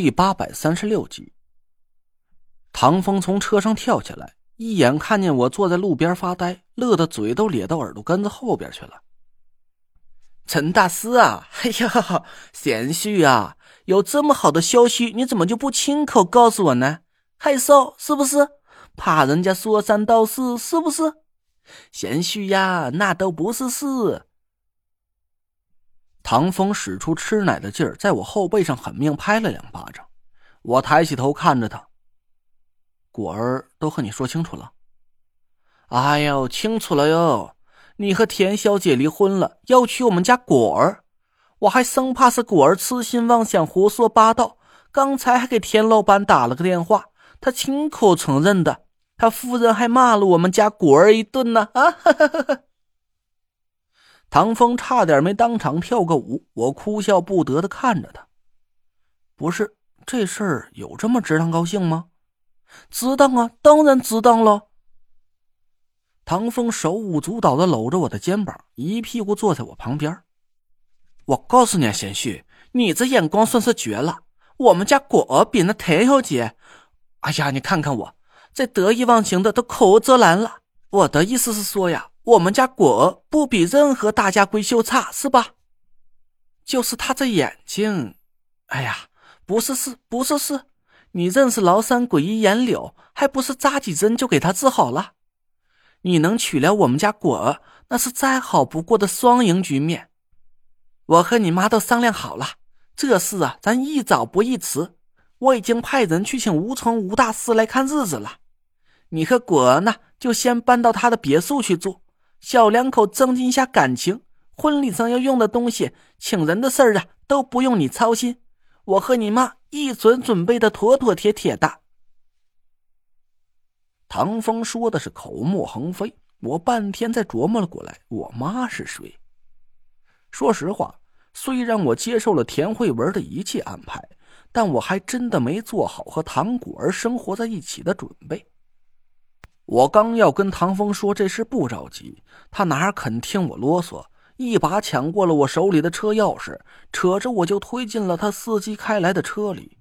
第八百三十六集，唐风从车上跳下来，一眼看见我坐在路边发呆，乐得嘴都咧到耳朵根子后边去了。陈大师啊，哎呀，贤婿啊，有这么好的消息，你怎么就不亲口告诉我呢？害臊是不是？怕人家说三道四是不是？贤婿呀，那都不是事。唐风使出吃奶的劲儿，在我后背上狠命拍了两巴掌。我抬起头看着他，果儿都和你说清楚了。哎呦，清楚了哟！你和田小姐离婚了，要娶我们家果儿。我还生怕是果儿痴心妄想、胡说八道。刚才还给田老板打了个电话，他亲口承认的。他夫人还骂了我们家果儿一顿呢。啊！哈哈哈哈唐风差点没当场跳个舞，我哭笑不得的看着他。不是这事儿有这么值当高兴吗？值当啊，当然值当了。唐风手舞足蹈的搂着我的肩膀，一屁股坐在我旁边。我告诉你啊，贤婿，你这眼光算是绝了。我们家果儿比那田小姐，哎呀，你看看我，这得意忘形的都口无遮拦了。我的意思是说呀。我们家果儿不比任何大家闺秀差，是吧？就是他这眼睛，哎呀，不是是，不是是，你认识崂山鬼医颜柳，还不是扎几针就给他治好了？你能娶了我们家果儿，那是再好不过的双赢局面。我和你妈都商量好了，这事啊，咱宜早不宜迟。我已经派人去请吴从吴大师来看日子了。你和果儿呢，就先搬到他的别墅去住。小两口增进一下感情，婚礼上要用的东西、请人的事儿啊，都不用你操心。我和你妈一准准备的妥妥帖帖的。唐风说的是口沫横飞，我半天才琢磨了过来，我妈是谁？说实话，虽然我接受了田慧文的一切安排，但我还真的没做好和唐果儿生活在一起的准备。我刚要跟唐风说这事不着急，他哪肯听我啰嗦，一把抢过了我手里的车钥匙，扯着我就推进了他司机开来的车里。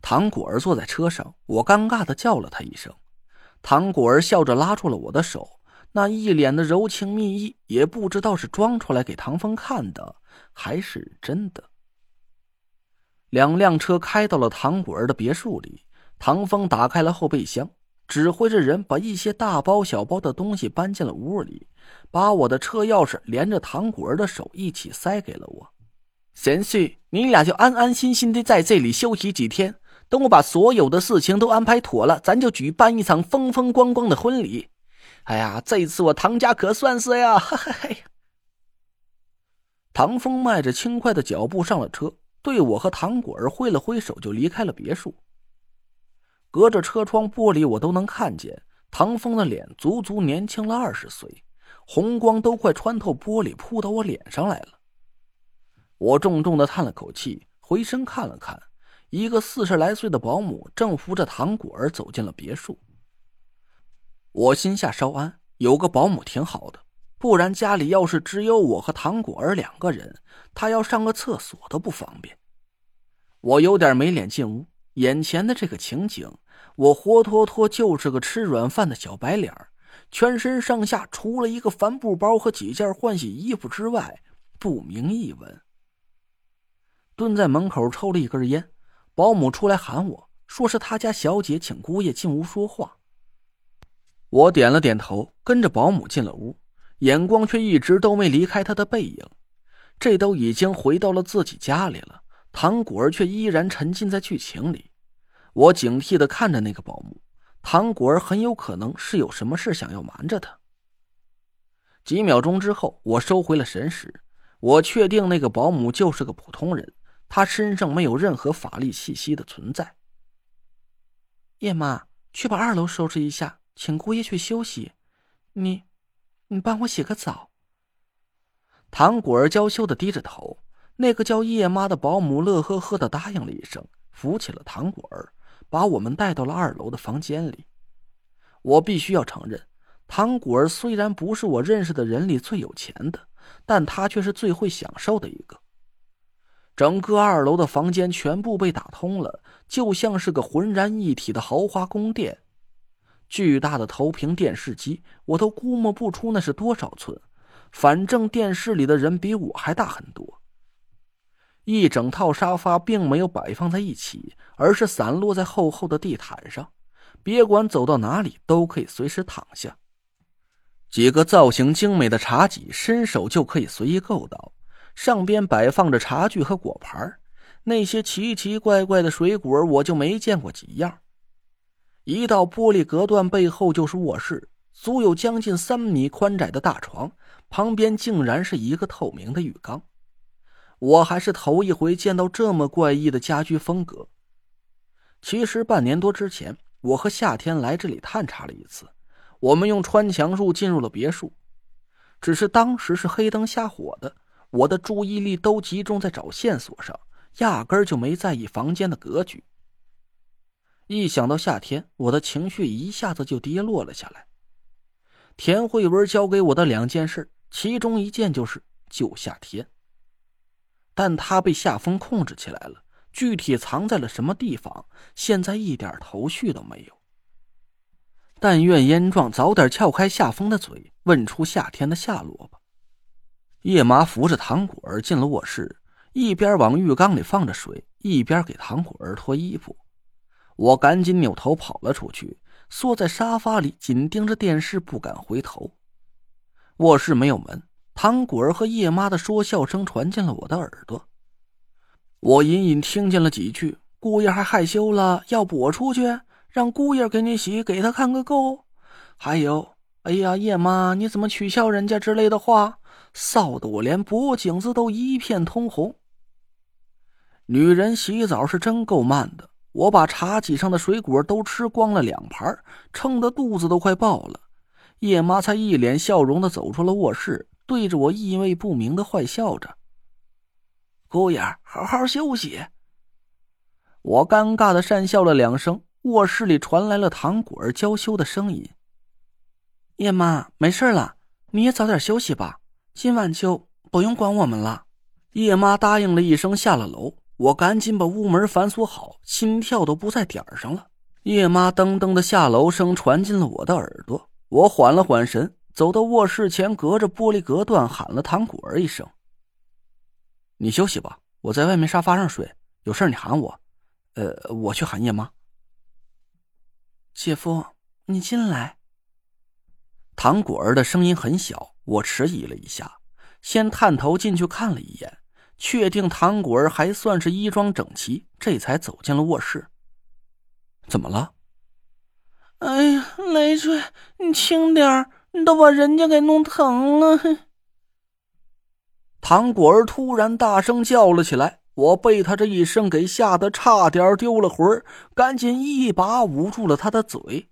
唐果儿坐在车上，我尴尬的叫了他一声。唐果儿笑着拉住了我的手，那一脸的柔情蜜意，也不知道是装出来给唐风看的，还是真的。两辆车开到了唐果儿的别墅里，唐风打开了后备箱。指挥着人把一些大包小包的东西搬进了屋里，把我的车钥匙连着唐果儿的手一起塞给了我。贤婿，你俩就安安心心的在这里休息几天，等我把所有的事情都安排妥了，咱就举办一场风风光光的婚礼。哎呀，这次我唐家可算是呀！哈哈呀！唐风迈着轻快的脚步上了车，对我和唐果儿挥了挥手，就离开了别墅。隔着车窗玻璃，我都能看见唐风的脸足足年轻了二十岁，红光都快穿透玻璃扑到我脸上来了。我重重的叹了口气，回身看了看，一个四十来岁的保姆正扶着唐果儿走进了别墅。我心下稍安，有个保姆挺好的，不然家里要是只有我和唐果儿两个人，他要上个厕所都不方便。我有点没脸进屋。眼前的这个情景，我活脱脱就是个吃软饭的小白脸全身上下除了一个帆布包和几件换洗衣服之外，不明一文。蹲在门口抽了一根烟，保姆出来喊我说是他家小姐请姑爷进屋说话。我点了点头，跟着保姆进了屋，眼光却一直都没离开他的背影。这都已经回到了自己家里了。唐果儿却依然沉浸在剧情里，我警惕的看着那个保姆。唐果儿很有可能是有什么事想要瞒着他。几秒钟之后，我收回了神识，我确定那个保姆就是个普通人，他身上没有任何法力气息的存在。叶妈，去把二楼收拾一下，请姑爷去休息。你，你帮我洗个澡。唐果儿娇羞的低着头。那个叫叶妈的保姆乐呵呵的答应了一声，扶起了唐果儿，把我们带到了二楼的房间里。我必须要承认，唐果儿虽然不是我认识的人里最有钱的，但他却是最会享受的一个。整个二楼的房间全部被打通了，就像是个浑然一体的豪华宫殿。巨大的投屏电视机，我都估摸不出那是多少寸，反正电视里的人比我还大很多。一整套沙发并没有摆放在一起，而是散落在厚厚的地毯上，别管走到哪里都可以随时躺下。几个造型精美的茶几，伸手就可以随意够到，上边摆放着茶具和果盘，那些奇奇怪怪的水果我就没见过几样。一道玻璃隔断背后就是卧室，足有将近三米宽窄的大床，旁边竟然是一个透明的浴缸。我还是头一回见到这么怪异的家居风格。其实半年多之前，我和夏天来这里探查了一次，我们用穿墙术进入了别墅，只是当时是黑灯瞎火的，我的注意力都集中在找线索上，压根儿就没在意房间的格局。一想到夏天，我的情绪一下子就跌落了下来。田慧文交给我的两件事，其中一件就是救夏天，但他被夏风控制起来了，具体藏在了什么地方，现在一点头绪都没有。但愿燕壮早点撬开夏风的嘴，问出夏天的下落吧。叶麻扶着唐果儿进了卧室，一边往浴缸里放着水，一边给唐果儿脱衣服。我赶紧扭头跑了出去，缩在沙发里，紧盯着电视，不敢回头。卧室没有门，唐果儿和叶妈的说笑声传进了我的耳朵。我隐隐听见了几句：“姑爷还害羞了，要不我出去，让姑爷给你洗，给他看个够。”还有：“哎呀，叶妈，你怎么取笑人家之类的话，臊得我连脖颈子都一片通红。”女人洗澡是真够慢的。我把茶几上的水果都吃光了两盘，撑得肚子都快爆了。叶妈才一脸笑容的走出了卧室，对着我意味不明的坏笑着：“姑爷，好好休息。”我尴尬的讪笑了两声。卧室里传来了糖果儿娇羞的声音：“叶妈，没事了，你也早点休息吧，今晚就不用管我们了。”叶妈答应了一声，下了楼。我赶紧把屋门反锁好，心跳都不在点儿上了。叶妈噔噔的下楼声传进了我的耳朵，我缓了缓神，走到卧室前，隔着玻璃隔断喊了唐果儿一声：“你休息吧，我在外面沙发上睡，有事你喊我。”呃，我去喊叶妈。姐夫，你进来。唐果儿的声音很小，我迟疑了一下，先探头进去看了一眼。确定唐果儿还算是衣装整齐，这才走进了卧室。怎么了？哎呀，累赘，你轻点儿，都把人家给弄疼了。糖果儿突然大声叫了起来，我被他这一声给吓得差点丢了魂儿，赶紧一把捂住了他的嘴。